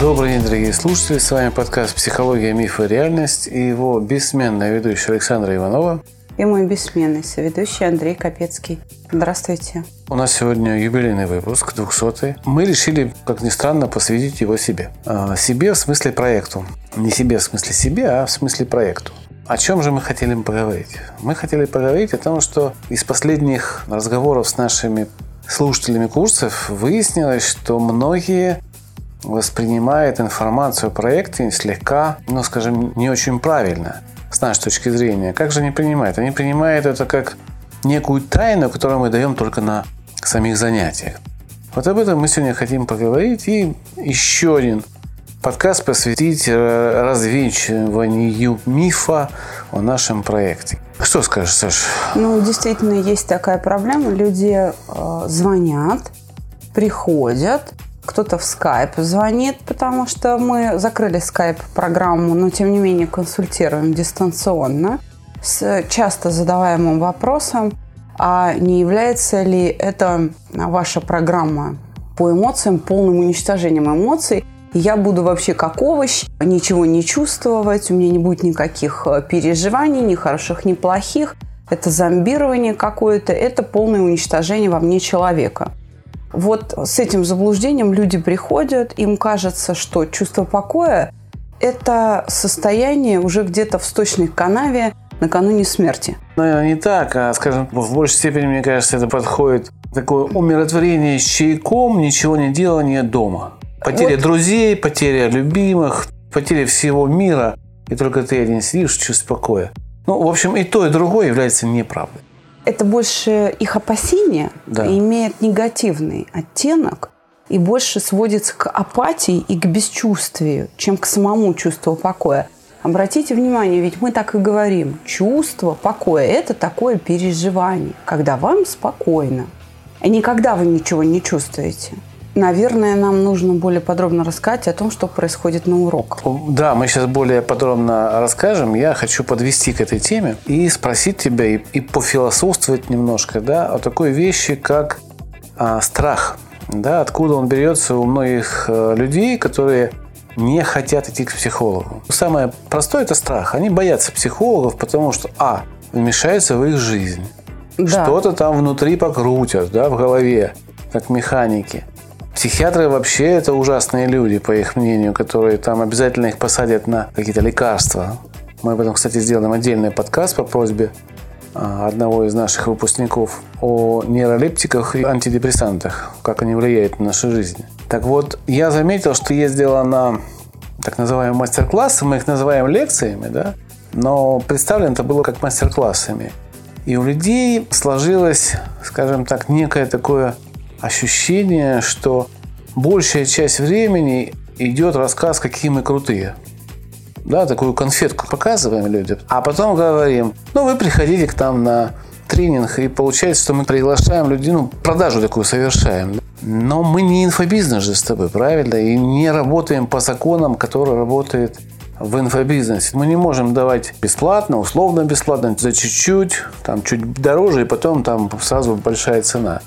Добрый день, дорогие слушатели. С вами подкаст «Психология, мифы и реальность» и его бессменная ведущая Александра Иванова. И мой бессменный соведущий Андрей Капецкий. Здравствуйте. У нас сегодня юбилейный выпуск, 200 Мы решили, как ни странно, посвятить его себе. А, себе в смысле проекту. Не себе в смысле себе, а в смысле проекту. О чем же мы хотели поговорить? Мы хотели поговорить о том, что из последних разговоров с нашими слушателями курсов выяснилось, что многие воспринимает информацию о проекте слегка, ну, скажем, не очень правильно с нашей точки зрения. Как же они принимают? Они принимают это как некую тайну, которую мы даем только на самих занятиях. Вот об этом мы сегодня хотим поговорить. И еще один подкаст посвятить э, развенчиванию мифа о нашем проекте. Что скажешь, Саша? Ну, действительно, есть такая проблема. Люди э, звонят, приходят, кто-то в скайп звонит, потому что мы закрыли скайп-программу, но тем не менее консультируем дистанционно с часто задаваемым вопросом, а не является ли это ваша программа по эмоциям полным уничтожением эмоций, я буду вообще как овощ, ничего не чувствовать, у меня не будет никаких э, переживаний, ни хороших, ни плохих. Это зомбирование какое-то, это полное уничтожение во мне человека. Вот с этим заблуждением люди приходят, им кажется, что чувство покоя – это состояние уже где-то в сточной канаве накануне смерти. Наверное, не так, а, скажем, в большей степени, мне кажется, это подходит такое умиротворение с чайком, ничего не делания дома. Потеря вот. друзей, потеря любимых, потеря всего мира, и только ты один сидишь в чувстве покоя. Ну, в общем, и то, и другое является неправдой это больше их опасения да. имеет негативный оттенок и больше сводится к апатии и к бесчувствию, чем к самому чувству покоя. Обратите внимание, ведь мы так и говорим, чувство покоя – это такое переживание, когда вам спокойно, и никогда вы ничего не чувствуете – Наверное, нам нужно более подробно рассказать о том, что происходит на уроках. Да, мы сейчас более подробно расскажем. Я хочу подвести к этой теме и спросить тебя и, и пофилософствовать немножко да, о такой вещи, как а, страх. Да, откуда он берется у многих а, людей, которые не хотят идти к психологу. Самое простое – это страх. Они боятся психологов, потому что, а, вмешается в их жизнь. Да. Что-то там внутри покрутят, да, в голове, как механики. Психиатры вообще это ужасные люди, по их мнению, которые там обязательно их посадят на какие-то лекарства. Мы об этом, кстати, сделаем отдельный подкаст по просьбе а, одного из наших выпускников о нейролептиках и антидепрессантах, как они влияют на нашу жизнь. Так вот, я заметил, что ездила на так называемые мастер-классы, мы их называем лекциями, да, но представлено это было как мастер-классами. И у людей сложилось, скажем так, некое такое ощущение, что большая часть времени идет рассказ, какие мы крутые. Да, такую конфетку показываем людям, а потом говорим, ну вы приходите к нам на тренинг, и получается, что мы приглашаем людей, ну, продажу такую совершаем. Но мы не инфобизнес же с тобой, правильно? И не работаем по законам, которые работают в инфобизнесе. Мы не можем давать бесплатно, условно бесплатно, за чуть-чуть, там чуть дороже, и потом там сразу большая цена.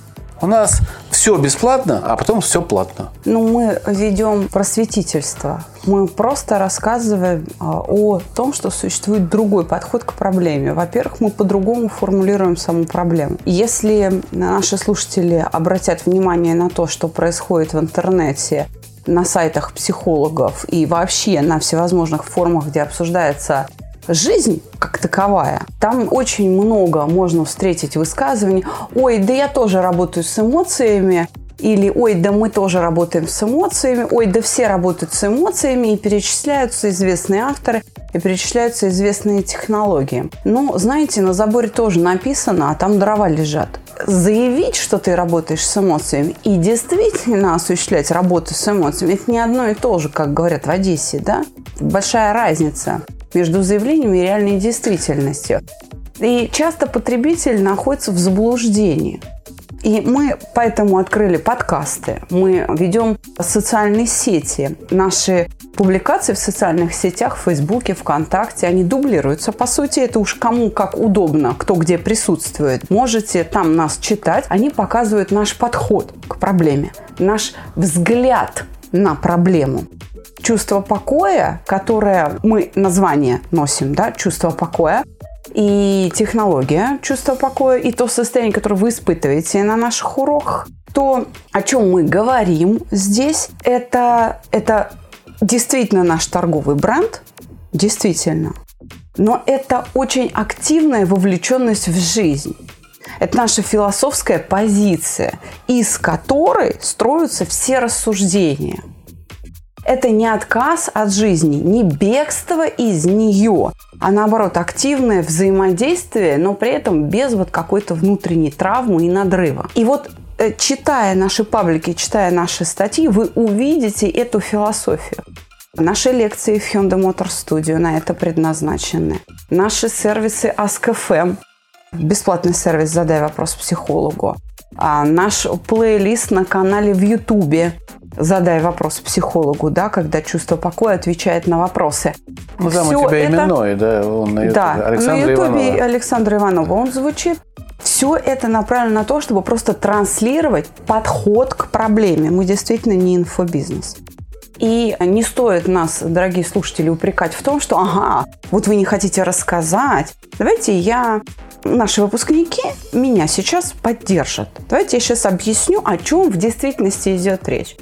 У нас все бесплатно, а потом все платно. Ну, мы ведем просветительство. Мы просто рассказываем а, о том, что существует другой подход к проблеме. Во-первых, мы по-другому формулируем саму проблему. Если наши слушатели обратят внимание на то, что происходит в интернете, на сайтах психологов и вообще на всевозможных форумах, где обсуждается жизнь как таковая, там очень много можно встретить высказываний «Ой, да я тоже работаю с эмоциями», или «Ой, да мы тоже работаем с эмоциями», «Ой, да все работают с эмоциями» и перечисляются известные авторы. и перечисляются известные технологии. Ну, знаете, на заборе тоже написано, а там дрова лежат. Заявить, что ты работаешь с эмоциями, и действительно осуществлять работу с эмоциями, это не одно и то же, как говорят в Одессе, да? Большая разница между заявлением и реальной действительностью. И часто потребитель находится в заблуждении. И мы поэтому открыли подкасты, мы ведем социальные сети. Наши публикации в социальных сетях, в Фейсбуке, ВКонтакте, они дублируются. По сути, это уж кому как удобно, кто где присутствует. Можете там нас читать. Они показывают наш подход к проблеме, наш взгляд на проблему чувство покоя, которое мы название носим, да, чувство покоя, и технология чувства покоя, и то состояние, которое вы испытываете на наших уроках, то, о чем мы говорим здесь, это, это действительно наш торговый бренд, действительно. Но это очень активная вовлеченность в жизнь. Это наша философская позиция, из которой строятся все рассуждения – это не отказ от жизни, не бегство из нее, а наоборот активное взаимодействие, но при этом без вот какой-то внутренней травмы и надрыва. И вот э, читая наши паблики, читая наши статьи, вы увидите эту философию. Наши лекции в Hyundai Motor Studio на это предназначены. Наши сервисы Ask.fm, бесплатный сервис «Задай вопрос психологу». А наш плейлист на канале в Ютубе задай вопрос психологу, да, когда чувство покоя отвечает на вопросы. Ну, там Все у тебя это... именной, да, он на YouTube. Да, Александр на YouTube Александра Иванова. Он звучит. Все это направлено на то, чтобы просто транслировать подход к проблеме. Мы действительно не инфобизнес. И не стоит нас, дорогие слушатели, упрекать в том, что ага, вот вы не хотите рассказать. Давайте я наши выпускники меня сейчас поддержат. Давайте я сейчас объясню, о чем в действительности идет речь.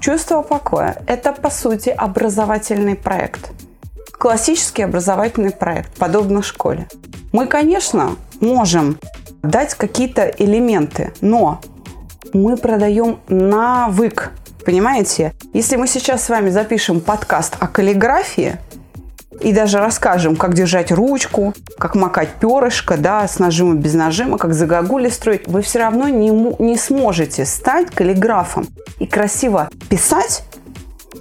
Чувство покоя – это, по сути, образовательный проект. Классический образовательный проект, подобно школе. Мы, конечно, можем дать какие-то элементы, но мы продаем навык. Понимаете? Если мы сейчас с вами запишем подкаст о каллиграфии – и даже расскажем, как держать ручку, как макать перышко, да, с нажимом, без нажима, как загогули строить, вы все равно не, не сможете стать каллиграфом и красиво писать,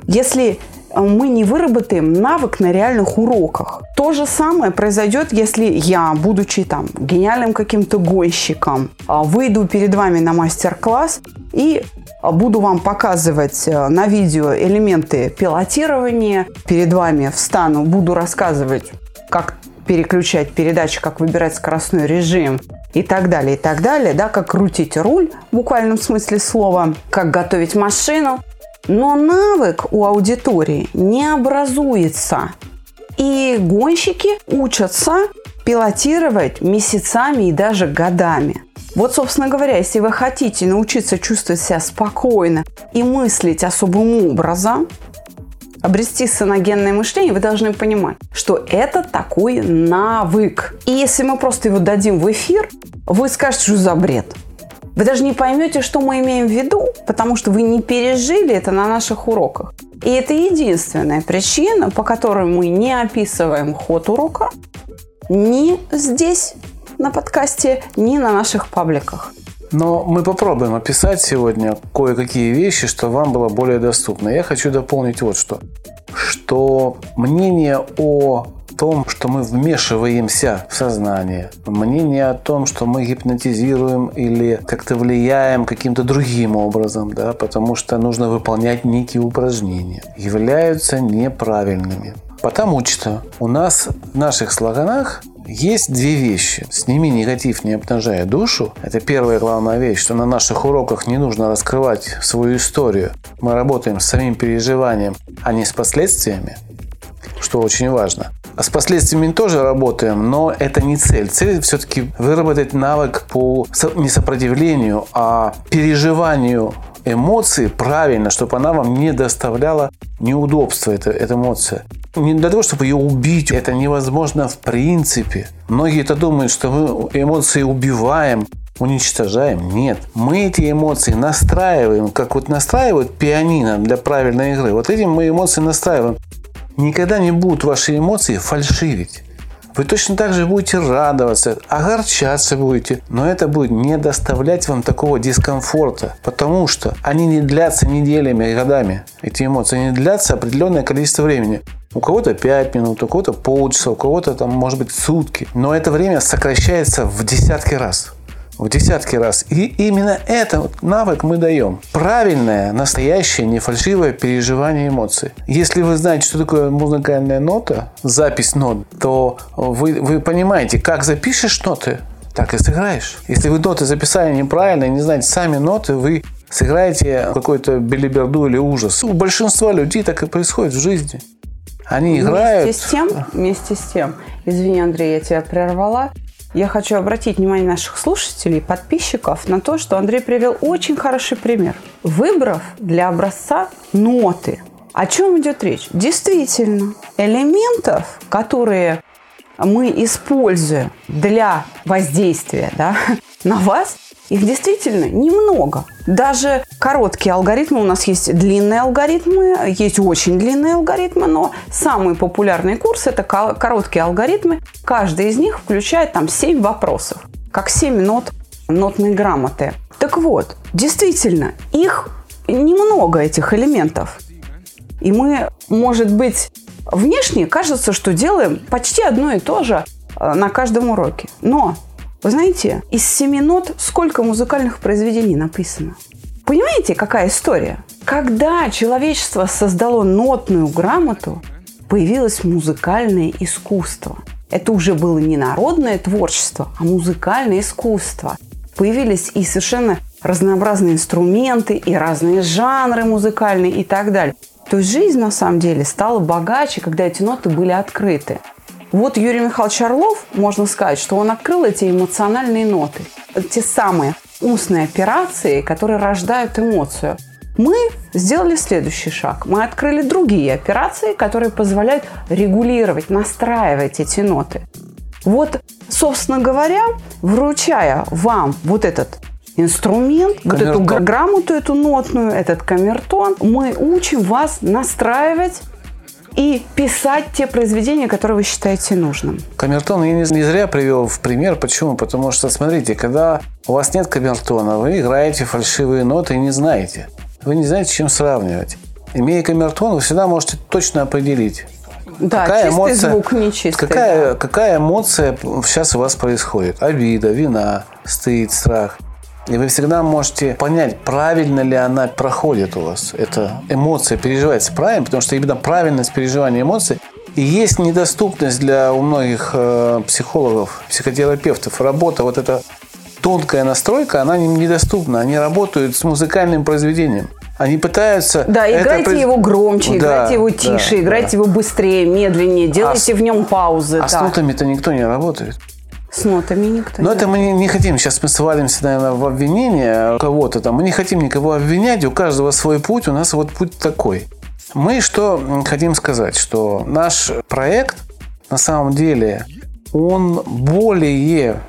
если мы не выработаем навык на реальных уроках. То же самое произойдет, если я, будучи там гениальным каким-то гонщиком, а, выйду перед вами на мастер-класс и Буду вам показывать э, на видео элементы пилотирования. Перед вами встану, буду рассказывать, как переключать передачи, как выбирать скоростной режим и так далее, и так далее, да, как крутить руль в буквальном смысле слова, как готовить машину. Но навык у аудитории не образуется. И гонщики учатся пилотировать месяцами и даже годами. Вот, собственно говоря, если вы хотите научиться чувствовать себя спокойно и мыслить особым образом, обрести саногенное мышление, вы должны понимать, что это такой навык. И если мы просто его дадим в эфир, вы скажете, что за бред. Вы даже не поймете, что мы имеем в виду, потому что вы не пережили это на наших уроках. И это единственная причина, по которой мы не описываем ход урока ни здесь, на подкасте, ни на наших пабликах. Но мы попробуем описать сегодня кое-какие вещи, что вам было более доступно. Я хочу дополнить вот что. Что мнение о том, что мы вмешиваемся в сознание, мнение о том, что мы гипнотизируем или как-то влияем каким-то другим образом, да, потому что нужно выполнять некие упражнения, являются неправильными. Потому что у нас в наших слоганах есть две вещи. Сними негатив, не обнажая душу. Это первая главная вещь, что на наших уроках не нужно раскрывать свою историю. Мы работаем с самим переживанием, а не с последствиями, что очень важно. А с последствиями тоже работаем, но это не цель. Цель все-таки выработать навык по не сопротивлению, а переживанию эмоции правильно, чтобы она вам не доставляла неудобства, эта, эта эмоция. Не для того, чтобы ее убить, это невозможно в принципе. Многие это думают, что мы эмоции убиваем, уничтожаем. Нет, мы эти эмоции настраиваем, как вот настраивают пианино для правильной игры. Вот этим мы эмоции настраиваем. никогда не будут ваши эмоции фальшивить. Вы точно так же будете радоваться, огорчаться будете, но это будет не доставлять вам такого дискомфорта, потому что они не длятся неделями, годами. Эти эмоции не длятся определенное количество времени. У кого-то 5 минут, у кого-то полчаса, у кого-то там может быть сутки. Но это время сокращается в десятки раз в десятки раз. И именно этот навык мы даем. Правильное, настоящее, не фальшивое переживание эмоций. Если вы знаете, что такое музыкальная нота, запись нот, то вы, вы понимаете, как запишешь ноты, так и сыграешь. Если вы ноты записали неправильно и не знаете сами ноты, вы сыграете какой-то белиберду или ужас. У большинства людей так и происходит в жизни. Они играют. Вместе с тем, вместе с тем, извини, Андрей, я тебя прервала. Я хочу обратить внимание наших слушателей, подписчиков на то, что Андрей привел очень хороший пример. Выбрав для образца ноты, о чем идет речь? Действительно, элементов, которые мы используем для воздействия да, на вас, их действительно немного. Даже короткие алгоритмы, у нас есть длинные алгоритмы, есть очень длинные алгоритмы, но самый популярный курс – это короткие алгоритмы. Каждый из них включает там 7 вопросов, как 7 нот нотной грамоты. Так вот, действительно, их немного, этих элементов. И мы, может быть, внешне кажется, что делаем почти одно и то же э, на каждом уроке. Но вы знаете, из семи нот сколько музыкальных произведений написано? Понимаете, какая история? Когда человечество создало нотную грамоту, появилось музыкальное искусство. Это уже было не народное творчество, а музыкальное искусство. Появились и совершенно разнообразные инструменты, и разные жанры музыкальные и так далее. То есть жизнь на самом деле стала богаче, когда эти ноты были открыты. Вот Юрий Михайлович Орлов, можно сказать, что он открыл эти эмоциональные ноты. Те самые устные операции, которые рождают эмоцию. Мы сделали следующий шаг. Мы открыли другие операции, которые позволяют регулировать, настраивать эти ноты. Вот, собственно говоря, вручая вам вот этот инструмент, камертон. вот эту грамоту, эту нотную, этот камертон, мы учим вас настраивать и писать те произведения, которые вы считаете нужным. Камертон я не, зря привел в пример. Почему? Потому что, смотрите, когда у вас нет камертона, вы играете фальшивые ноты и не знаете. Вы не знаете, с чем сравнивать. Имея камертон, вы всегда можете точно определить, да, какая чистый эмоция, звук, нечистый. Какая, да. какая эмоция сейчас у вас происходит? Обида, вина, стыд, страх – и вы всегда можете понять, правильно ли она проходит у вас. Эта эмоция переживается правильно, потому что именно правильность переживания эмоций и есть недоступность для у многих э, психологов, психотерапевтов. Работа, вот эта тонкая настройка, она недоступна. Они работают с музыкальным произведением. Они пытаются... Да, играйте это... его громче, да, играйте его тише, да, играйте да. его быстрее, медленнее, делайте а в нем паузы. А да. с нотами-то никто не работает. С нотами никто. Но это мы не, не хотим. Сейчас мы свалимся, наверное, в обвинение кого-то там. Мы не хотим никого обвинять. У каждого свой путь. У нас вот путь такой. Мы что хотим сказать, что наш проект на самом деле он более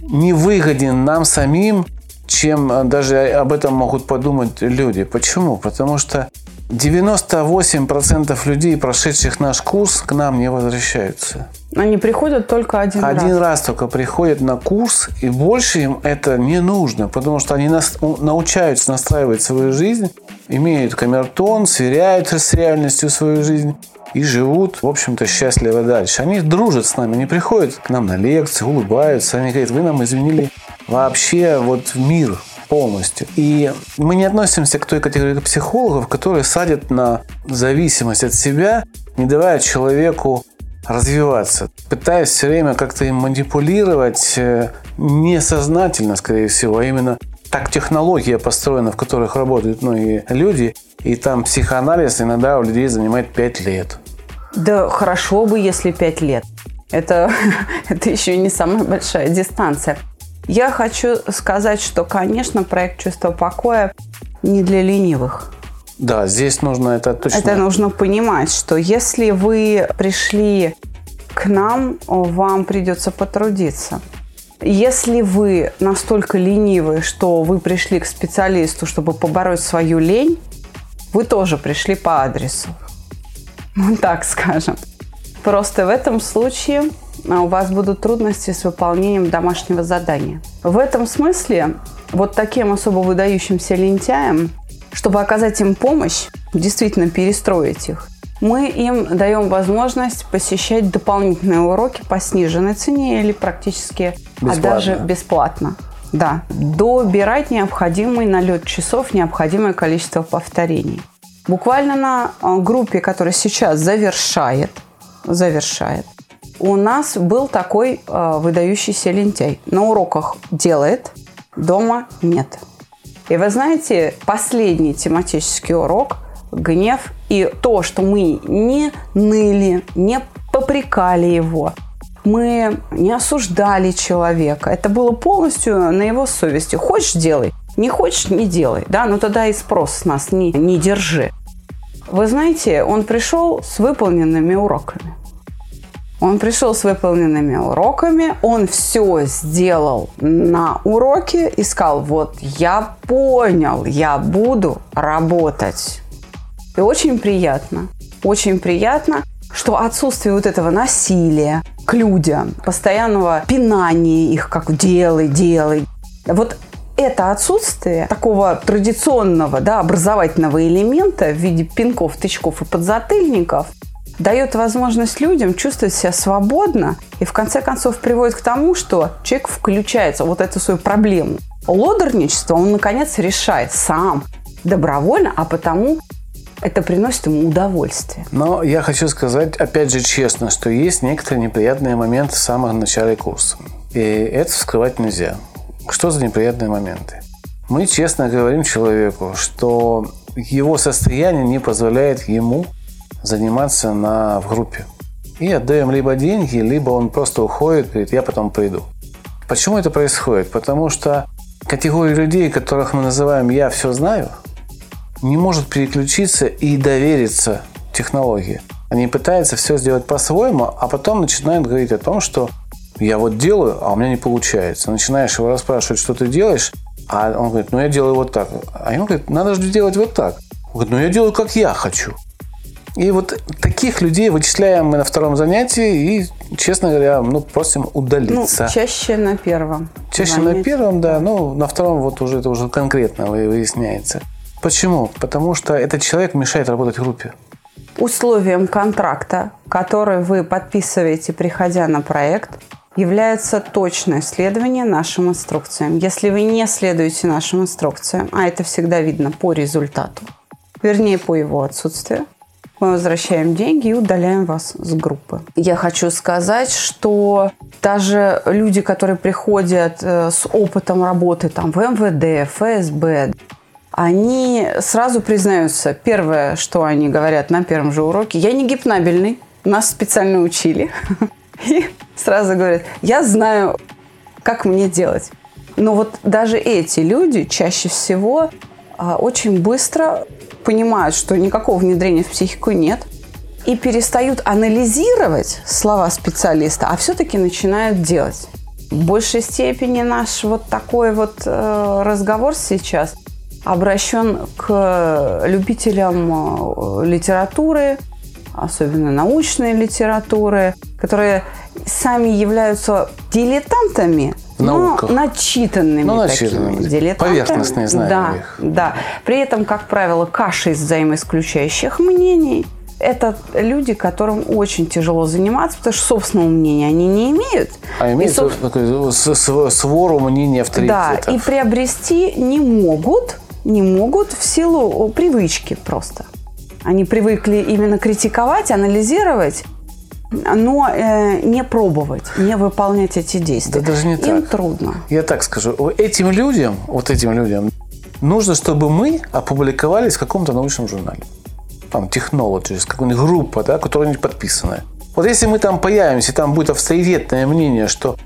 невыгоден нам самим, чем даже об этом могут подумать люди. Почему? Потому что 98% людей, прошедших наш курс, к нам не возвращаются. Они приходят только один, один раз. Один раз только приходят на курс, и больше им это не нужно, потому что они нас, научаются настраивать свою жизнь, имеют камертон, сверяют с реальностью свою жизнь и живут, в общем-то, счастливо дальше. Они дружат с нами, они приходят к нам на лекции, улыбаются, они говорят, вы нам изменили вообще вот мир, полностью. И мы не относимся к той категории психологов, которые садят на зависимость от себя, не давая человеку развиваться, пытаясь все время как-то им манипулировать э, несознательно, скорее всего, а именно так технология построена, в которых работают многие люди, и там психоанализ иногда у людей занимает 5 лет. Да хорошо бы, если 5 лет. Это, это еще не самая большая дистанция. Я хочу сказать, что, конечно, проект «Чувство покоя» не для ленивых. Да, здесь нужно это точно... Это нужно понимать, что если вы пришли к нам, вам придется потрудиться. Если вы настолько ленивы, что вы пришли к специалисту, чтобы побороть свою лень, вы тоже пришли по адресу. Ну, так скажем. Просто в этом случае у вас будут трудности с выполнением домашнего задания. В этом смысле вот таким особо выдающимся лентяям, чтобы оказать им помощь, действительно перестроить их, мы им даем возможность посещать дополнительные уроки по сниженной цене или практически, бесплатно. а даже бесплатно. Да, добирать необходимый налет часов, необходимое количество повторений. Буквально на а, группе, которая сейчас завершает, завершает, у нас был такой э, выдающийся лентяй. На уроках делает, дома нет. И вы знаете, последний тематический урок гнев и то, что мы не ныли, не попрекали его, мы не осуждали человека. Это было полностью на его совести. Хочешь – делай, не хочешь – не делай. Да? Но тогда и спрос с нас не, не держи. Вы знаете, он пришел с выполненными уроками. Он пришел с выполненными уроками, он все сделал на уроке и сказал, вот я понял, я буду работать. И очень приятно, очень приятно, что отсутствие вот этого насилия к людям, постоянного пинания их, как делай, делай. Вот это отсутствие такого традиционного да, образовательного элемента в виде пинков, тычков и подзатыльников – дает возможность людям чувствовать себя свободно и в конце концов приводит к тому, что человек включается вот эту свою проблему. Лодорничество он наконец решает сам, добровольно, а потому это приносит ему удовольствие. Но я хочу сказать, опять же, честно, что есть некоторые неприятные моменты в самом начале курса. И это скрывать нельзя. Что за неприятные моменты? Мы честно говорим человеку, что его состояние не позволяет ему заниматься на, в группе. И отдаем либо деньги, либо он просто уходит, говорит, я потом приду. Почему это происходит? Потому что категория людей, которых мы называем «я все знаю», не может переключиться и довериться технологии. Они пытаются все сделать по-своему, а потом начинают говорить о том, что я вот делаю, а у меня не получается. Начинаешь его расспрашивать, что ты делаешь, а он говорит, ну я делаю вот так. А он говорит, надо же делать вот так. Он говорит, ну я делаю, как я хочу. И вот таких людей вычисляем мы на втором занятии и, честно говоря, ну, просим удалиться. Ну, чаще на первом. Чаще занятии. на первом, да. Ну, на втором вот уже это уже конкретно выясняется. Почему? Потому что этот человек мешает работать в группе. Условием контракта, который вы подписываете, приходя на проект, является точное следование нашим инструкциям. Если вы не следуете нашим инструкциям, а это всегда видно по результату, вернее по его отсутствию, мы возвращаем деньги и удаляем вас с группы. Я хочу сказать, что даже люди, которые приходят э, с опытом работы там, в МВД, ФСБ, они сразу признаются, первое, что они говорят на первом же уроке, я не гипнабельный, нас специально учили. И сразу говорят, я знаю, как мне делать. Но вот даже эти люди чаще всего очень быстро понимают, что никакого внедрения в психику нет, и перестают анализировать слова специалиста, а все-таки начинают делать. В большей степени наш вот такой вот э, разговор сейчас обращен к любителям э, литературы, особенно научной литературы, которые сами являются дилетантами науках. Но начитанными, ну, начитанными такими дилетантами. Поверхностные знания да, их. Да. При этом, как правило, каша из взаимоисключающих мнений. Это люди, которым очень тяжело заниматься, потому что собственного мнения они не имеют. А имеют соб... свору мнений авторитетов. Да, и приобрести не могут, не могут в силу привычки просто. Они привыкли именно критиковать, анализировать, но э, не пробовать, не выполнять эти действия. Да даже не Им так. трудно. Я так скажу. Этим людям, вот этим людям, нужно, чтобы мы опубликовались в каком-то научном журнале. Там Technologies, какая-нибудь группа, да, которая-нибудь подписанная. Вот если мы там появимся, там будет авторитетное мнение, что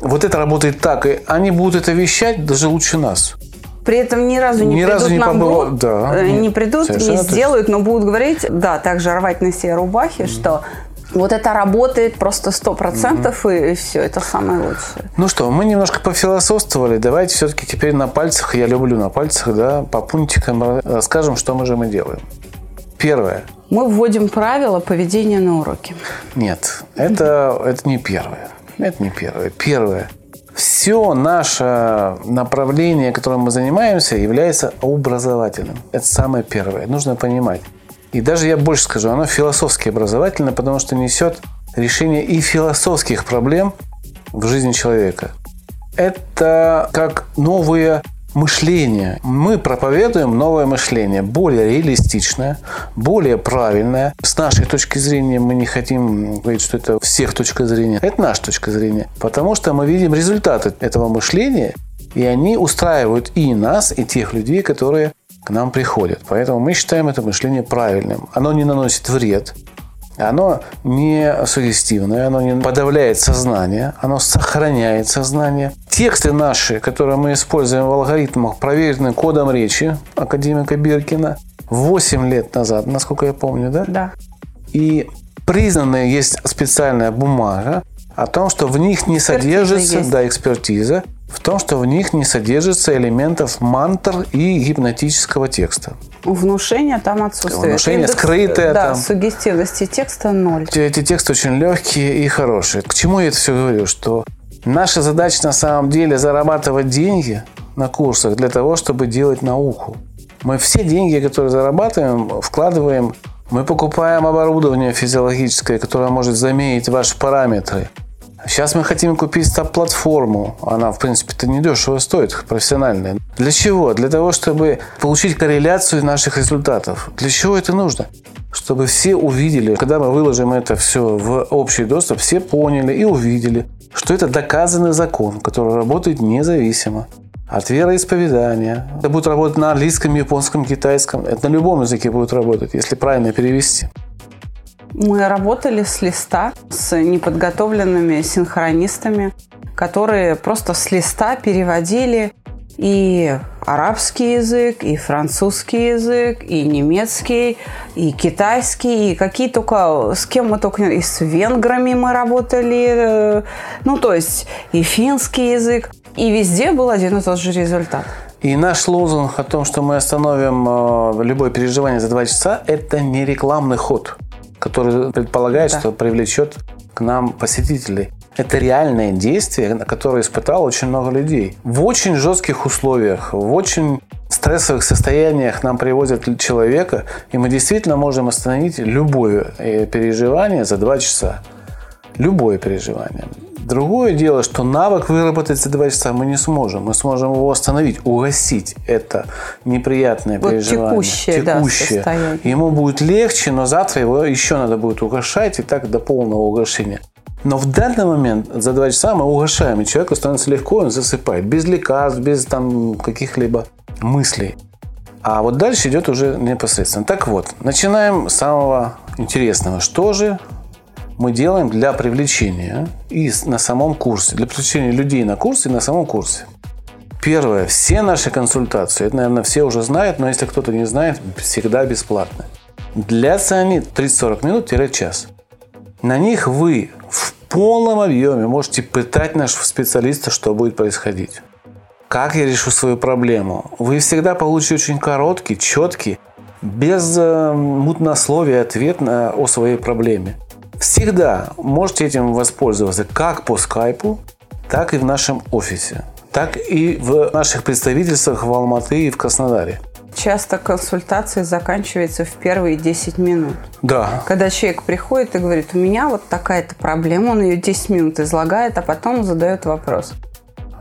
вот это работает так, и они будут это вещать даже лучше нас. При этом ни разу не ни придут разу не на побывал, блог, да, э, не придут, не сделают, но будут говорить, да, также рвать на себе рубахи, mm-hmm. что вот это работает просто сто процентов, mm-hmm. и все, это самое лучшее. Ну что, мы немножко пофилософствовали. Давайте все-таки теперь на пальцах, я люблю на пальцах, да, по пунктикам расскажем, что мы же мы делаем. Первое. Мы вводим правила поведения на уроке. Нет, это, это не первое. Это не первое. Первое. Все наше направление, которым мы занимаемся, является образовательным. Это самое первое. Нужно понимать. И даже я больше скажу, оно философски образовательное, потому что несет решение и философских проблем в жизни человека. Это как новые мышление. Мы проповедуем новое мышление, более реалистичное, более правильное. С нашей точки зрения мы не хотим говорить, что это всех точка зрения. Это наша точка зрения. Потому что мы видим результаты этого мышления, и они устраивают и нас, и тех людей, которые к нам приходят. Поэтому мы считаем это мышление правильным. Оно не наносит вред, оно не сугестивное, оно не подавляет сознание, оно сохраняет сознание. Тексты наши, которые мы используем в алгоритмах, проверены кодом речи академика Биркина 8 лет назад, насколько я помню, да? Да. И признанная есть специальная бумага о том, что в них не Экспертиза содержится, есть. да, экспертиза, в том, что в них не содержится элементов мантр и гипнотического текста. Внушение там отсутствует. Внушение Индекс, скрытое Да, там. сугестивности текста ноль. Эти- тексты очень легкие и хорошие. К чему я это все говорю? Что наша задача на самом деле зарабатывать деньги на курсах для того, чтобы делать науку. Мы все деньги, которые зарабатываем, вкладываем. Мы покупаем оборудование физиологическое, которое может замерить ваши параметры. Сейчас мы хотим купить стоп-платформу. Она, в принципе-то, недешево стоит, профессиональная. Для чего? Для того, чтобы получить корреляцию наших результатов. Для чего это нужно? Чтобы все увидели, когда мы выложим это все в общий доступ, все поняли и увидели, что это доказанный закон, который работает независимо от вероисповедания. Это будет работать на английском, японском, китайском. Это на любом языке будет работать, если правильно перевести. Мы работали с листа с неподготовленными синхронистами, которые просто с листа переводили и арабский язык, и французский язык, и немецкий, и китайский, и какие только, с кем мы только, и с венграми мы работали, э, ну, то есть и финский язык, и везде был один и тот же результат. И наш лозунг о том, что мы остановим э, любое переживание за два часа, это не рекламный ход, который предполагает, Да. что привлечет к нам посетителей. Это реальное действие, которое испытало очень много людей. В очень жестких условиях, в очень стрессовых состояниях нам привозят человека, и мы действительно можем остановить любое э, переживание за два часа. Любое переживание. Другое дело, что навык выработать за два часа мы не сможем. Мы сможем его остановить, угасить это неприятное Вот переживание. текущее, да, состояние. Ему будет легче, но завтра его еще надо будет угошать, и так до полного угошения. Но в данный момент за два часа мы угошаем, и человеку становится легко, он засыпает. Без лекарств, без там каких-либо мыслей. А вот дальше идет уже непосредственно. Так вот, начинаем с самого интересного. Что же мы делаем для привлечения и на самом курсе, для привлечения людей на курсе и на самом курсе? Первое. Все наши консультации, это, наверное, все уже знают, но если кто-то не знает, всегда бесплатно. Длятся они 30-40 минут-час. На них вы в полном объеме можете пытать нашего специалиста, что будет происходить. Как я решу свою проблему? Вы всегда получите очень короткий, четкий, без э, мутнословия ответ на, о своей проблеме. Всегда можете этим воспользоваться как по скайпу, так и в нашем офисе, так и в наших представительствах в Алматы и в Краснодаре. Часто консультация заканчивается в первые 10 минут. Да, Когда человек приходит и говорит, у меня вот такая-то проблема, он ее 10 минут излагает, а потом задает вопрос.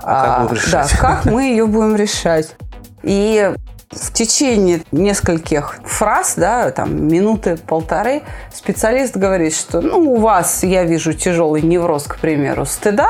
А как будут Да, как мы ее будем решать? И в течение нескольких фраз, да, там, минуты полторы, специалист говорит, что, ну, у вас, я вижу, тяжелый невроз, к примеру, стыда,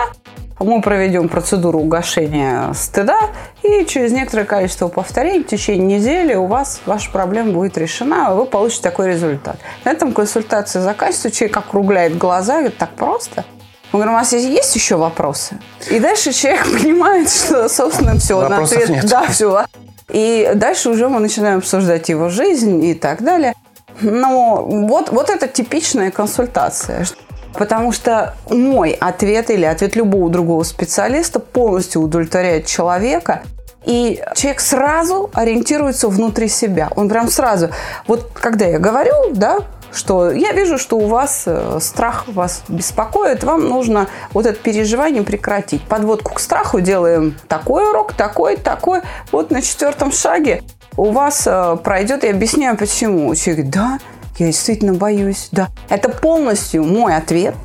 мы проведем процедуру угошения стыда, и через некоторое количество повторений в течение недели у вас ваша проблема будет решена, а вы получите такой результат. На этом консультация заканчивается, человек округляет глаза, говорит, так просто. Мы говорим, у вас есть, еще вопросы? И дальше человек понимает, что, собственно, все, на Вопросов ответ, нет. да, все. И дальше уже мы начинаем обсуждать его жизнь и так далее. Но вот, вот это типичная консультация. Потому что мой ответ или ответ любого другого специалиста полностью удовлетворяет человека И человек сразу ориентируется внутри себя. Он прям сразу, вот когда я говорю, да, что я вижу, что у вас э, страх вас беспокоит, вам нужно вот это переживание прекратить. Подводку к страху делаем такой урок, такой, такой. Вот на четвертом шаге у вас э, пройдет, и объясняю, почему. Человек да, я действительно боюсь, да. Это полностью мой ответ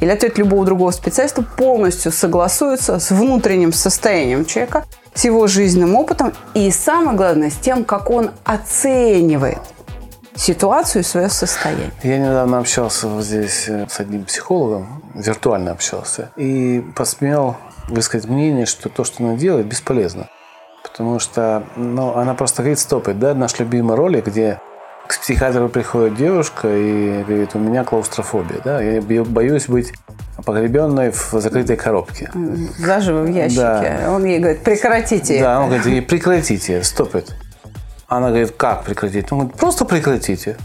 или ответ любого другого специалиста полностью согласуется с внутренним состоянием человека, с его жизненным опытом и, самое главное, с тем, как он оценивает ситуацию и свое состояние. Я недавно общался вот здесь э, с одним психологом, виртуально общался, и посмел высказать мнение, что то, что она делает, бесполезно. Потому что ну, она просто говорит, стопит, да, наш любимый ролик, где к психиатру приходит девушка и говорит, у меня клаустрофобия, да, я боюсь быть погребенной в закрытой коробке. Заживо в ящике. Да. Он ей говорит, прекратите. Да, он говорит, прекратите, стопит. Она говорит, как прекратить? Он говорит, просто прекратите.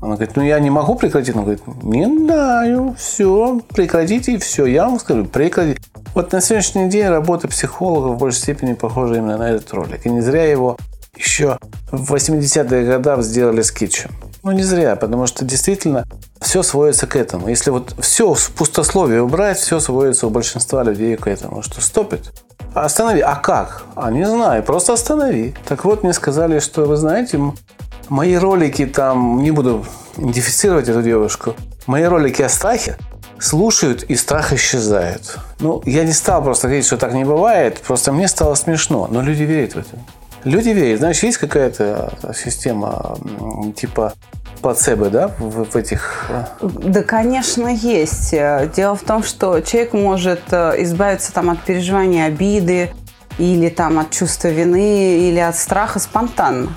Она говорит, ну я не могу прекратить. Он говорит, не знаю, все, прекратите и все. Я вам скажу, прекратите. Вот на сегодняшний день работа психолога в большей степени похожа именно на этот ролик. И не зря его еще в 80-х годах сделали скетчем. Ну, не зря, потому что действительно все сводится к этому. Если вот все в пустословие убрать, все сводится у большинства людей к этому, что стопит. Останови. А как? А не знаю, просто останови. Так вот, мне сказали, что, вы знаете, мои ролики там, не буду идентифицировать эту девушку, мои ролики о страхе слушают, и страх исчезает. Ну, я не стал просто говорить, что так не бывает, просто мне стало смешно, но люди верят в это. Люди верят. Знаешь, есть какая-то система типа плацебо, да, в, в этих... Э? Да, конечно, есть. Дело в том, что человек может э, избавиться там от переживания обиды или там от чувства вины или от страха спонтанно.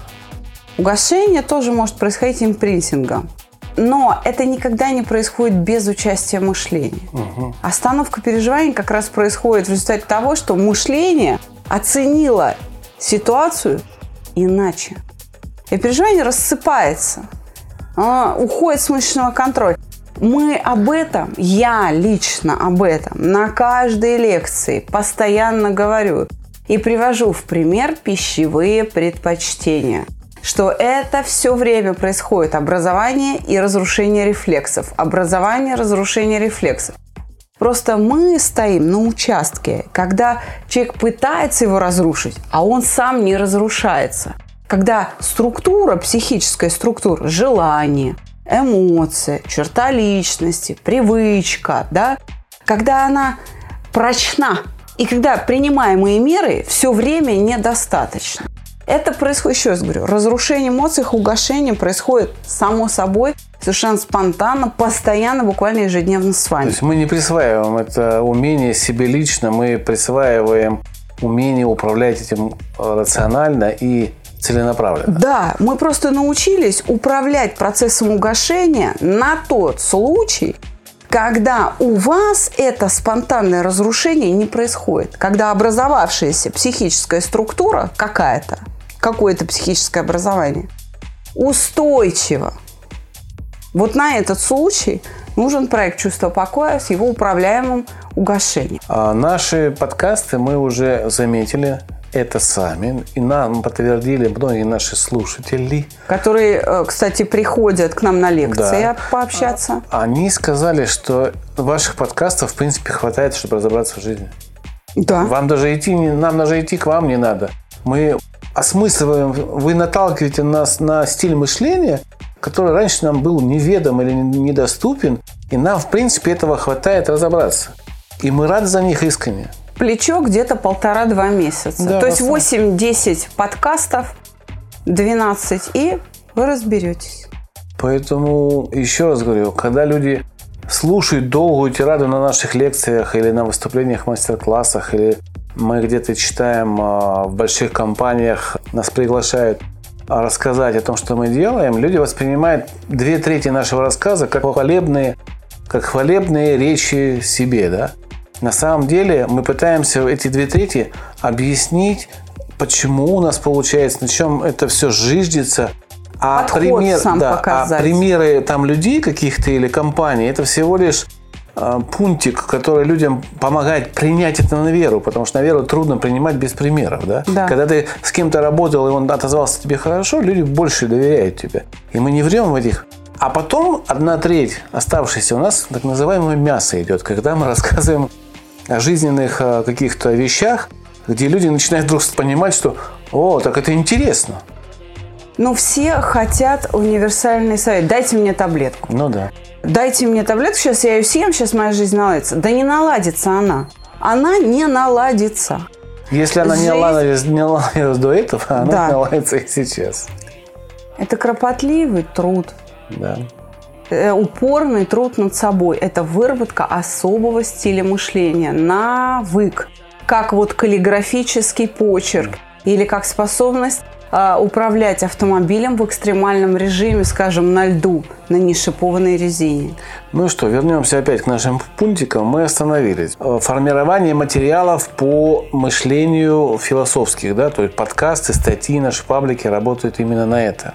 Угошение тоже может происходить импринтингом. Но это никогда не происходит без участия мышления. Угу. Остановка переживаний как раз происходит в результате того, что мышление оценило ситуацию иначе. И переживание рассыпается, уходит с мышечного контроля. Мы об этом, я лично об этом на каждой лекции постоянно говорю и привожу в пример пищевые предпочтения что это все время происходит образование и разрушение рефлексов. Образование, разрушение рефлексов. Просто мы стоим на участке, когда человек пытается его разрушить, а он сам не разрушается. Когда структура, психическая структура, желание, эмоции, черта личности, привычка, да, когда она прочна, и когда принимаемые меры все время недостаточно. Это происходит, еще раз говорю, разрушение эмоций, их угошение происходит само собой, совершенно спонтанно, постоянно, буквально ежедневно с вами. То есть мы не присваиваем это умение себе лично, мы присваиваем умение управлять этим рационально и целенаправленно. Да, мы просто научились управлять процессом угошения на тот случай, когда у вас это спонтанное разрушение не происходит, когда образовавшаяся психическая структура какая-то какое-то психическое образование, устойчиво. Вот на этот случай нужен проект «Чувство покоя» с его управляемым угошением. А наши подкасты мы уже заметили, это сами. И нам подтвердили многие наши слушатели. Которые, э, кстати, приходят к нам на лекции да. пообщаться. Они сказали, что ваших подкастов, в принципе, хватает, чтобы разобраться в жизни. Да. Вам даже идти, нам даже идти к вам не надо. Мы осмысливаем, вы наталкиваете нас на стиль мышления, который раньше нам был неведом или недоступен, и нам, в принципе, этого хватает разобраться. И мы рады за них искренне. Плечо где-то полтора-два месяца. Да, То есть 8-10 подкастов, 12, и вы разберетесь. Поэтому, еще раз говорю, когда люди слушают долгую тираду на наших лекциях или на выступлениях, мастер-классах, или мы где-то читаем а, в больших компаниях, нас приглашают рассказать о том, что мы делаем, люди воспринимают две трети нашего рассказа как хвалебные, как хвалебные речи себе. Да? На самом деле мы пытаемся эти две трети объяснить, почему у нас получается, на чем это все жиждется. А, пример, сам да, а примеры там людей каких-то или компаний, это всего лишь пунктик, который людям помогает принять это на веру, потому что на веру трудно принимать без примеров. Да? Да. Когда ты с кем-то работал, и он отозвался тебе хорошо, люди больше доверяют тебе. И мы не врем в этих а потом одна треть оставшаяся у нас так называемое мясо идет, когда мы рассказываем о жизненных э, каких-то вещах, где люди начинают вдруг понимать, что «О, так это интересно». Но все хотят универсальный совет. Дайте мне таблетку. Ну да. Дайте мне таблетку, сейчас я ее съем, сейчас моя жизнь наладится. Да не наладится она. Она не наладится. Если она не Жизнь- наладилась, не наладилась до этого, она Да. наладится и сейчас. Это кропотливый труд. Да. Э, упорный труд над собой. Это выработка особого стиля мышления, навык, как вот каллиграфический почерк или как способность управлять автомобилем в экстремальном режиме, скажем, на льду, на нешипованной резине. Ну что, вернемся опять к нашим пунктикам. Мы остановились. Э, Формирование материалов по мышлению философских, да, то есть подкасты, статьи, наши паблики работают именно на это.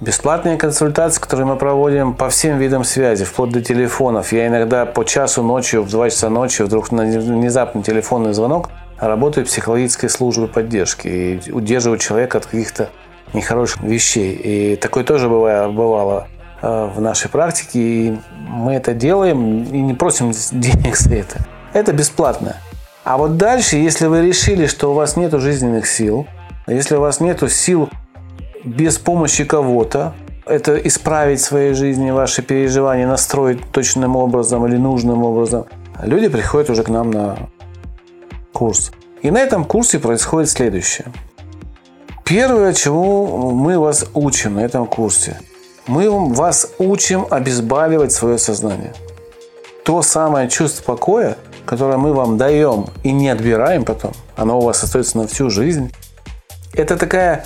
Бесплатные консультации, которые мы проводим по всем видам связи, вплоть до телефонов. Я иногда по часу ночью, в 2 часа ночи, вдруг на внезапный телефонный звонок работаю психологической службой поддержки и удерживаю человека от каких-то нехороших вещей. И такое тоже бывало, бывало э, в нашей практике. И мы это делаем и не просим денег за это. Это бесплатно. А вот дальше, если вы решили, что у вас нет жизненных сил, если у вас нет сил без помощи кого-то, это исправить в своей жизни ваши переживания, настроить точным образом или нужным образом, люди приходят уже к нам на курс. И на этом курсе происходит следующее. Первое, чему мы вас учим на этом курсе, мы вас учим обезболивать свое сознание. То самое чувство покоя, которое мы вам даем и не отбираем потом, оно у вас остается на всю жизнь. Это такая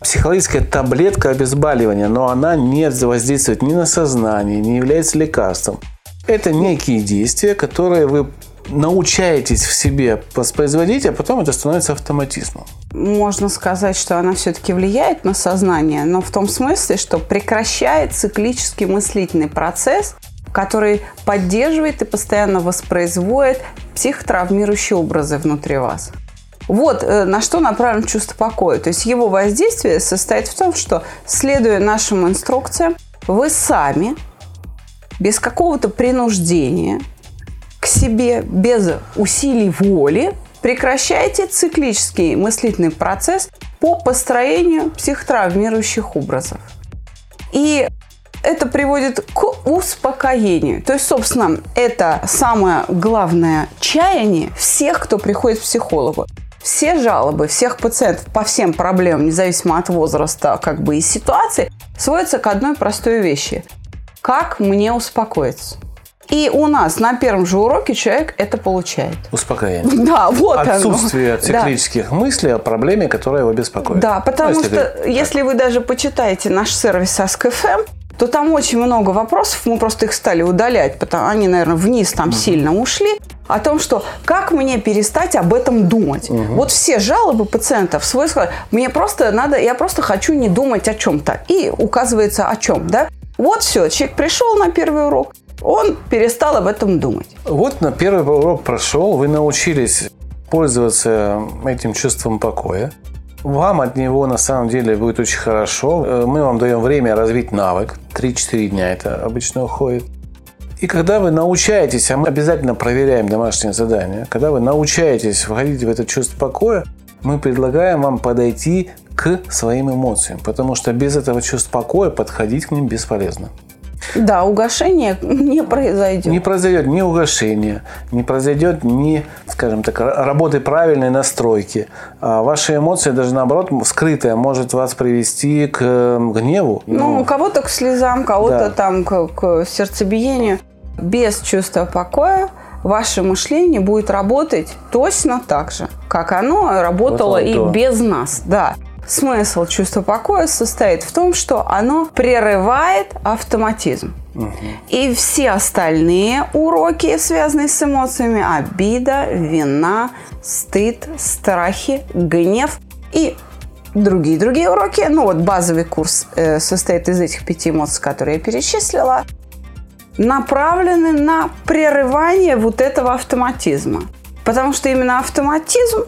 психологическая таблетка обезболивания, но она не воздействует ни на сознание, не является лекарством. Это некие действия, которые вы научаетесь в себе воспроизводить, а потом это становится автоматизмом. Можно сказать, что она все-таки влияет на сознание, но в том смысле, что прекращает циклический мыслительный процесс, который поддерживает и постоянно воспроизводит психотравмирующие образы внутри вас. Вот э, на что направлено чувство покоя. То есть его воздействие состоит в том, что, следуя нашим инструкциям, вы сами, без какого-то принуждения себе, без усилий воли, прекращаете циклический мыслительный процесс по построению психотравмирующих образов. И это приводит к успокоению. То есть, собственно, это самое главное чаяние всех, кто приходит к психологу. Все жалобы всех пациентов по всем проблемам, независимо от возраста как бы, и ситуации, сводятся к одной простой вещи. Как мне успокоиться? И у нас на первом же уроке человек это получает. Успокоение. Да, вот оно. Отсутствие Да. циклических мыслей о проблеме, которая его беспокоит. Да, потому Ну, если что говорить если вы даже почитаете наш сервис Ask.fm, то там очень много вопросов, мы просто их стали удалять, потому они, наверное, вниз там сильно ушли, о том, что как мне перестать об этом думать. Вот все жалобы пациентов свой сказали, мне просто надо, я просто хочу не думать о чем-то. И указывается о чем, да? Вот все, человек пришел на первый урок, он перестал об этом думать. Вот на первый урок прошел, вы научились пользоваться этим чувством покоя. Вам от него на самом деле будет очень хорошо. Э, Мы вам даем время развить навык. 3-4 дня это обычно уходит. И когда вы научаетесь, а мы обязательно проверяем домашнее задание, когда вы научаетесь входить в это чувство покоя, мы предлагаем вам подойти к своим эмоциям, потому что без этого чувства покоя подходить к ним бесполезно. Да, угошение не произойдет. Не произойдет ни угошения, не произойдет ни, скажем так, работы правильной настройки. А ваши эмоции, даже наоборот, скрытая, может вас привести к э, гневу. Ну, у кого-то к слезам, кого-то Да. там к, к сердцебиению. Без чувства покоя ваше мышление будет работать точно так же, как оно работало Работало и до. без нас. Да. Смысл чувства покоя состоит в том, что оно прерывает автоматизм. И все остальные уроки, связанные с эмоциями, обида, вина, стыд, страхи, гнев и другие-другие уроки, ну вот базовый курс э, состоит из этих пяти эмоций, которые я перечислила, направлены на прерывание вот этого автоматизма. Потому что именно автоматизм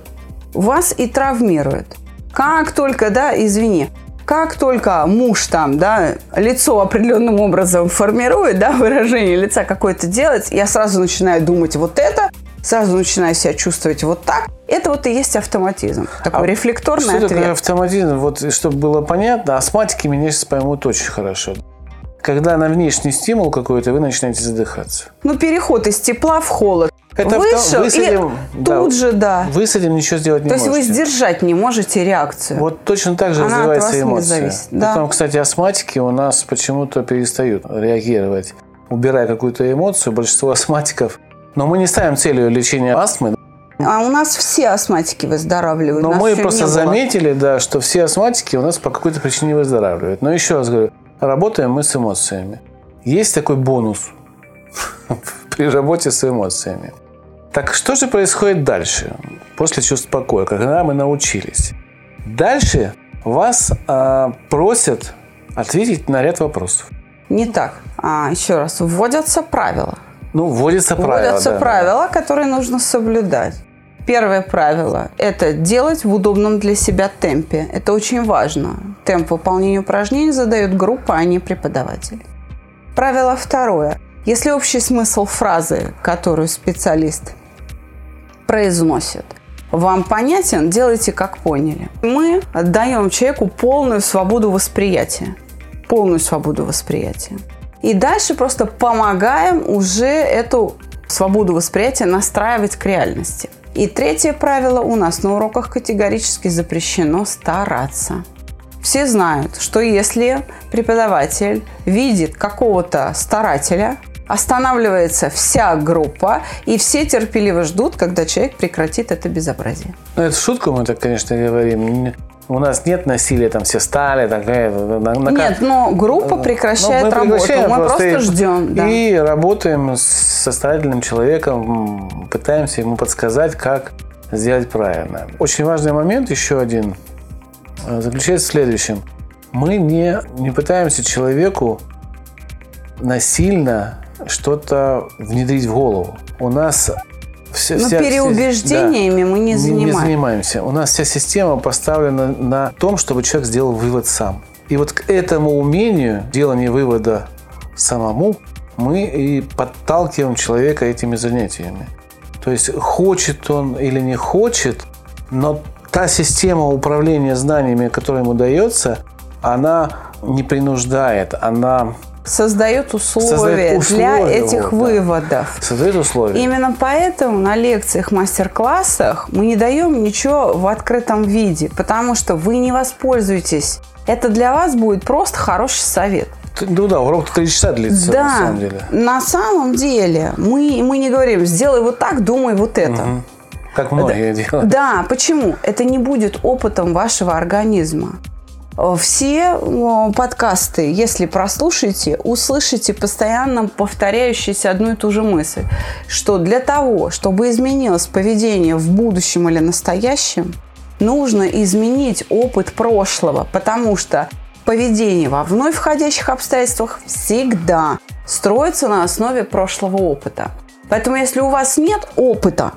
вас и травмирует. Как только, да, извини, как только муж там, да, лицо определенным образом формирует, да, выражение лица какое-то делать, я сразу начинаю думать вот это, сразу начинаю себя чувствовать вот так. Это вот и есть автоматизм. Такой а рефлекторный что ответ. такое автоматизм? Вот, чтобы было понятно, астматики меня сейчас поймут очень хорошо. Когда на внешний стимул какой-то вы начинаете задыхаться. Ну, переход из тепла в холод. Это Вышел высадим, и да, тут же, да. Высадим, ничего сделать не То есть можете. вы сдержать не можете реакцию. Вот точно так же Она развивается от вас не эмоция. зависит, да. Потом, кстати, астматики у нас почему-то перестают реагировать. Убирая какую-то эмоцию, большинство астматиков... Но мы не ставим целью лечения астмы. А у нас все астматики выздоравливают. Но мы просто не заметили, да, что все астматики у нас по какой-то причине выздоравливают. Но еще раз говорю, работаем мы с эмоциями. Есть такой бонус при работе с эмоциями. Так что же происходит дальше, после чувств покоя, когда мы научились? Дальше вас а, просят ответить на ряд вопросов. Не так. А, еще раз. Вводятся правила. Ну, вводятся правила. Вводятся да, правила, которые нужно соблюдать. Первое правило – это делать в удобном для себя темпе. Это очень важно. Темп выполнения упражнений задает группа, а не преподаватель. Правило второе. Если общий смысл фразы, которую специалист произносит, вам понятен, делайте как поняли. Мы отдаем человеку полную свободу восприятия. Полную свободу восприятия. И дальше просто помогаем уже эту свободу восприятия настраивать к реальности. И третье правило у нас на уроках категорически запрещено стараться. Все знают, что если преподаватель видит какого-то старателя, останавливается вся группа, и все терпеливо ждут, когда человек прекратит это безобразие. Ну, это в шутку мы так, конечно, говорим. У нас нет насилия, там все стали, такая... На, на, Нет, но группа прекращает Ну, мы работу. Мы просто, и- ждем. да. И работаем с состоятельным человеком, пытаемся ему подсказать, как сделать правильно. Очень важный момент, еще один, э, заключается в следующем. Мы не, не пытаемся человеку насильно что-то внедрить в голову. У нас все, Но вся- переубеждениями мы не не, не занимаемся. занимаемся. У нас вся система поставлена на том, чтобы человек сделал вывод сам. И вот к этому умению делания вывода самому мы и подталкиваем человека этими занятиями. То есть хочет он или не хочет, но та система управления знаниями, которая ему дается, она не принуждает, она Создает условия, Создает для условия, этих вот, да. выводов. создает условия. Именно поэтому на лекциях, мастер-классах мы не даем ничего в открытом виде, потому что вы не воспользуетесь. Это для вас будет просто хороший совет. Ну да, урок три часа длится, да, на самом деле. на самом деле мы, мы не говорим, сделай вот так, думай вот это. Как многие делают. Да, почему? Это не будет опытом вашего организма. Все э, подкасты, если прослушаете, услышите постоянно повторяющуюся одну и ту же мысль, что для того, чтобы изменилось поведение в будущем или настоящем, нужно изменить опыт прошлого, потому что поведение во вновь входящих обстоятельствах всегда строится на основе прошлого опыта. Поэтому если у вас нет опыта,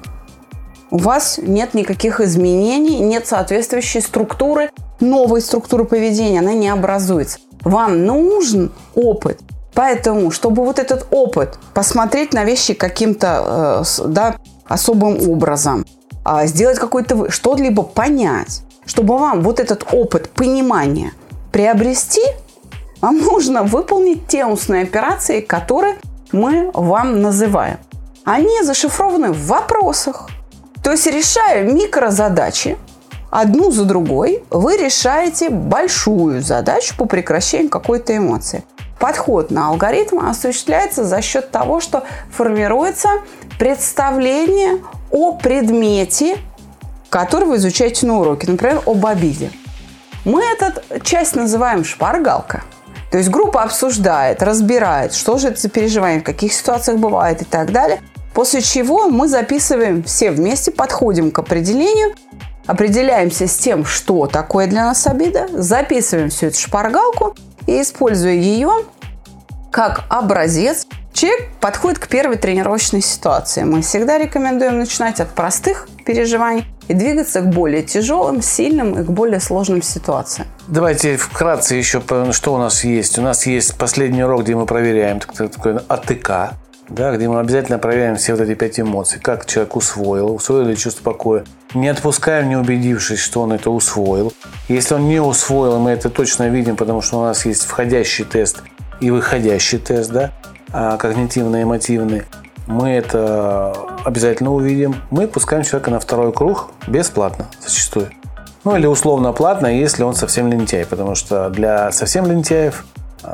у вас нет никаких изменений, нет соответствующей структуры, новой структуры поведения, она не образуется. Вам нужен опыт. Поэтому, чтобы вот этот опыт посмотреть на вещи каким-то э, да, особым образом, а, сделать какой-то что-либо понять, чтобы вам вот этот опыт понимания приобрести, вам нужно выполнить те устные операции, которые мы вам называем. Они зашифрованы в вопросах. То есть, решая микрозадачи, одну за другой, вы решаете большую задачу по прекращению какой-то эмоции. Подход на алгоритм осуществляется за счет того, что формируется представление о предмете, который вы изучаете на уроке, например, об обиде. Мы эту часть называем шпаргалка. То есть группа обсуждает, разбирает, что же это за переживание, в каких ситуациях бывает и так далее. После чего мы записываем все вместе, подходим к определению, определяемся с тем, что такое для нас обида, записываем всю эту шпаргалку и, используя ее как образец, Человек подходит к первой тренировочной ситуации. Мы всегда рекомендуем начинать от простых переживаний и двигаться к более тяжелым, сильным и к более сложным ситуациям. Давайте вкратце еще, что у нас есть. У нас есть последний урок, где мы проверяем такой АТК, да, где мы обязательно проверяем все вот эти пять эмоций, как человек усвоил, усвоил ли чувство покоя. Не отпускаем, не убедившись, что он это усвоил. Если он не усвоил, мы это точно видим, потому что у нас есть входящий тест и выходящий тест, да, а, когнитивно-эмотивный. Мы это обязательно увидим. Мы пускаем человека на второй круг бесплатно зачастую. Ну или условно платно, если он совсем лентяй, потому что для совсем лентяев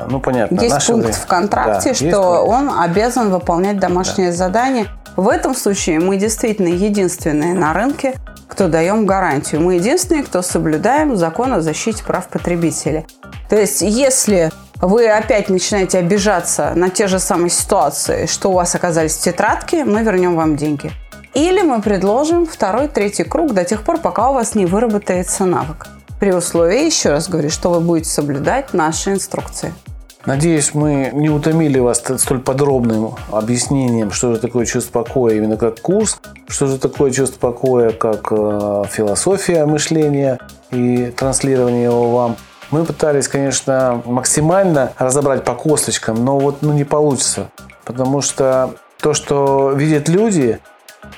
ну, понятно. Есть пункт время. в контракте, да, что он обязан выполнять домашнее да. задание. В этом случае мы действительно единственные на рынке, кто даем гарантию. Мы единственные, кто соблюдаем закон о защите прав потребителей. То есть, если вы опять начинаете обижаться на те же самые ситуации, что у вас оказались тетрадки, мы вернем вам деньги. Или мы предложим второй, третий круг до тех пор, пока у вас не выработается навык. При условии, еще раз говорю, что вы будете соблюдать наши инструкции. Надеюсь, мы не утомили вас столь подробным объяснением, что же такое чувство покоя именно как курс, что же такое чувство покоя как э, философия мышления и транслирование его вам. Мы пытались, конечно, максимально разобрать по косточкам, но вот ну, не получится. Потому что то, что видят люди,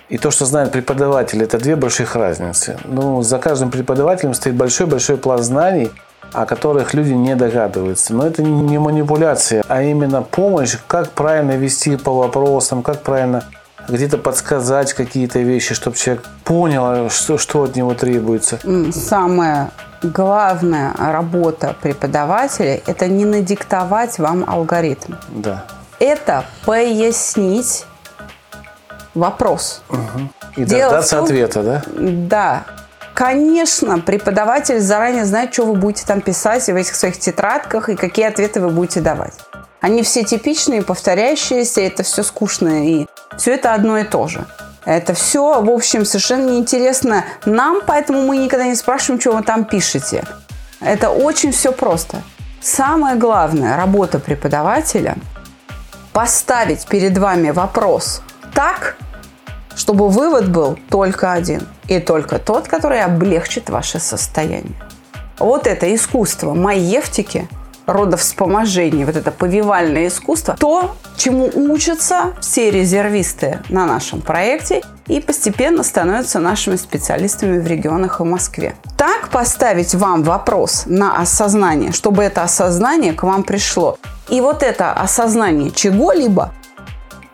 и то, что знает преподаватель, это две больших разницы. Ну, за каждым преподавателем стоит большой-большой пласт знаний, о которых люди не догадываются. Но это не манипуляция, а именно помощь, как правильно вести по вопросам, как правильно где-то подсказать какие-то вещи, чтобы человек понял, что, что от него требуется. Самая главная работа преподавателя – это не надиктовать вам алгоритм. Да. Это пояснить вопрос. Угу. И Дело дождаться том, ответа, да? Да. Конечно, преподаватель заранее знает, что вы будете там писать в этих своих тетрадках и какие ответы вы будете давать. Они все типичные, повторяющиеся, это все скучно, и все это одно и то же. Это все, в общем, совершенно неинтересно нам, поэтому мы никогда не спрашиваем, что вы там пишете. Это очень все просто. Самая главная работа преподавателя – поставить перед вами вопрос так, чтобы вывод был только один. И только тот, который облегчит ваше состояние. Вот это искусство маевтики, родовспоможения, вот это повивальное искусство, то, чему учатся все резервисты на нашем проекте и постепенно становятся нашими специалистами в регионах и Москве. Так поставить вам вопрос на осознание, чтобы это осознание к вам пришло. И вот это осознание чего-либо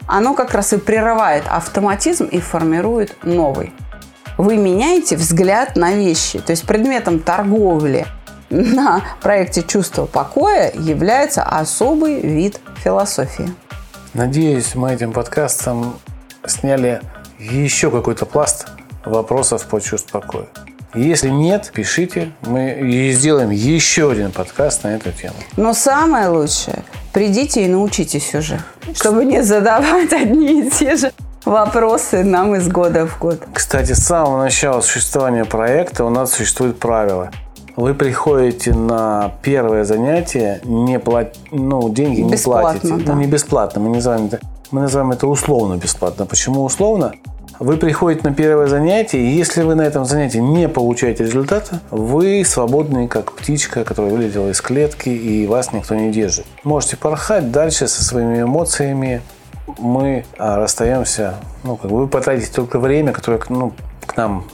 оно как раз и прерывает автоматизм и формирует новый. Вы меняете взгляд на вещи. То есть предметом торговли на проекте «Чувство покоя» является особый вид философии. Надеюсь, мы этим подкастом сняли еще какой-то пласт вопросов по чувству покоя. Если нет, пишите, мы сделаем еще один подкаст на эту тему. Но самое лучшее, придите и научитесь уже, чтобы не задавать одни и те же вопросы нам из года в год. Кстати, с самого начала существования проекта у нас существует правило. Вы приходите на первое занятие, не плат... ну, деньги бесплатно, не платите. Да. Ну, не бесплатно, мы называем это, мы называем это условно бесплатно. Почему условно? Вы приходите на первое занятие, и если вы на этом занятии не получаете результата, вы свободны, как птичка, которая вылетела из клетки, и вас никто не держит. Можете порхать дальше со своими эмоциями. Мы а, расстаемся, ну, как бы вы потратите только время, которое ну, к нам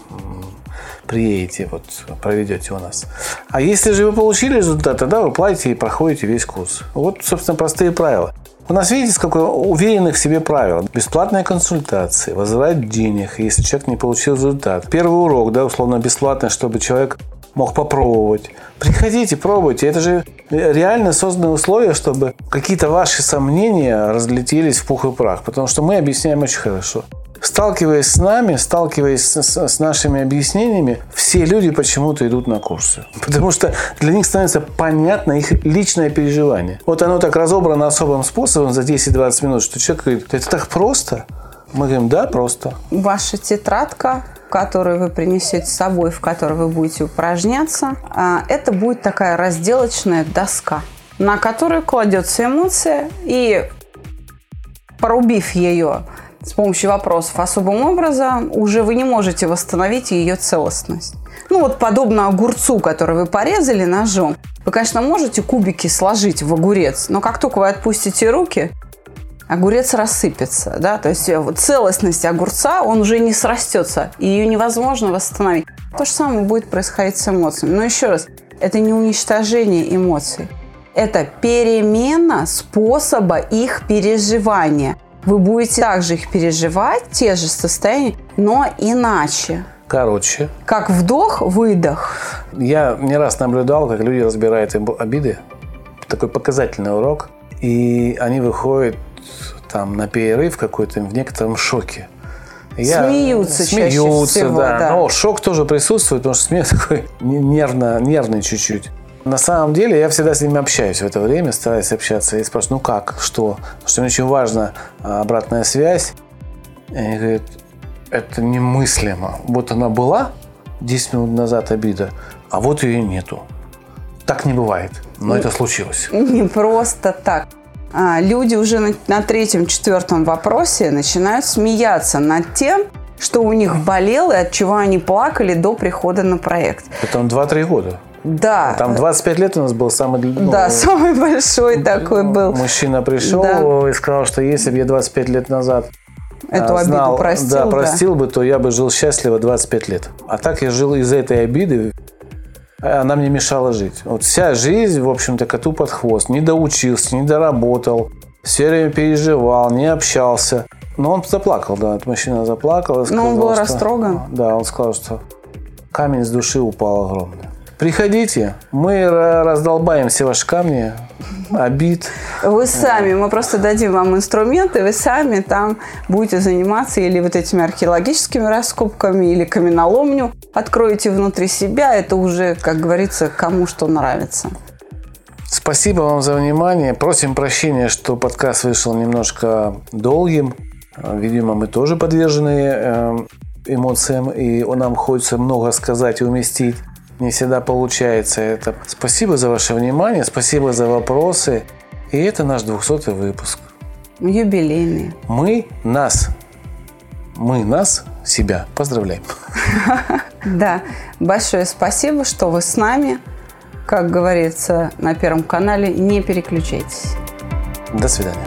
приедете, вот, проведете у нас. А если же вы получили результат, тогда вы платите и проходите весь курс. Вот, собственно, простые правила. У нас, видите, сколько уверенных в себе правил. Бесплатная консультация, возврат денег, если человек не получил результат. Первый урок, да, условно бесплатный, чтобы человек мог попробовать. Приходите, пробуйте. Это же реально созданы условия, чтобы какие-то ваши сомнения разлетелись в пух и прах. Потому что мы объясняем очень хорошо сталкиваясь с нами, сталкиваясь с, с нашими объяснениями, все люди почему-то идут на курсы. Потому что для них становится понятно их личное переживание. Вот оно так разобрано особым способом за 10-20 минут, что человек говорит, это так просто. Мы говорим, да, просто. Ваша тетрадка которую вы принесете с собой, в которой вы будете упражняться, а, это будет такая разделочная доска, на которую кладется эмоция, и порубив ее с помощью вопросов особым образом, уже вы не можете восстановить ее целостность. Ну вот подобно огурцу, который вы порезали ножом, вы, конечно, можете кубики сложить в огурец, но как только вы отпустите руки, огурец рассыпется, да, то есть э, целостность огурца, он уже не срастется, и ее невозможно восстановить. То же самое будет происходить с эмоциями. Но еще раз, это не уничтожение эмоций, это перемена способа их переживания. Вы будете также их переживать, те же состояния, но иначе. Короче. Как вдох, выдох. Я не раз наблюдал, как люди разбирают обиды. Такой показательный урок. И они выходят там на перерыв какой-то в некотором шоке. Я, смеются, смеются, чаще всего, да. да. Но шок тоже присутствует, потому что смех такой нервно, нервный чуть-чуть. На самом деле я всегда с ними общаюсь в это время, стараюсь общаться и спрашиваю, ну как, что? Потому что мне очень важна а, обратная связь. И они говорят, это немыслимо. Вот она была 10 минут назад обида, а вот ее нету. Так не бывает, но это случилось. Не просто так. А, люди уже на, на третьем, четвертом вопросе начинают смеяться над тем, что у них болело и от чего они плакали до прихода на проект. Это 2-3 года. Да. Там 25 лет у нас был самый... Ну, да, самый большой такой был. Мужчина пришел да. и сказал, что если бы я 25 лет назад Эту а, знал, обиду простил, да, простил да. бы, то я бы жил счастливо 25 лет. А так я жил из-за этой обиды, она мне мешала жить. Вот вся жизнь, в общем-то, коту под хвост. Не доучился, не доработал, все время переживал, не общался. Но он заплакал, да, этот мужчина заплакал. Но он был что, растроган. Да, он сказал, что камень с души упал огромный. Приходите, мы раздолбаем все ваши камни, обид. Вы сами, мы просто дадим вам инструменты, вы сами там будете заниматься или вот этими археологическими раскопками, или каменоломню откроете внутри себя. Это уже, как говорится, кому что нравится. Спасибо вам за внимание. Просим прощения, что подкаст вышел немножко долгим. Видимо, мы тоже подвержены э, эмоциям, и нам хочется много сказать и уместить не всегда получается это. Спасибо за ваше внимание, спасибо за вопросы. И это наш 200 выпуск. Юбилейный. Мы нас, мы нас, себя поздравляем. Да, большое спасибо, что вы с нами. Как говорится на Первом канале, не переключайтесь. До свидания.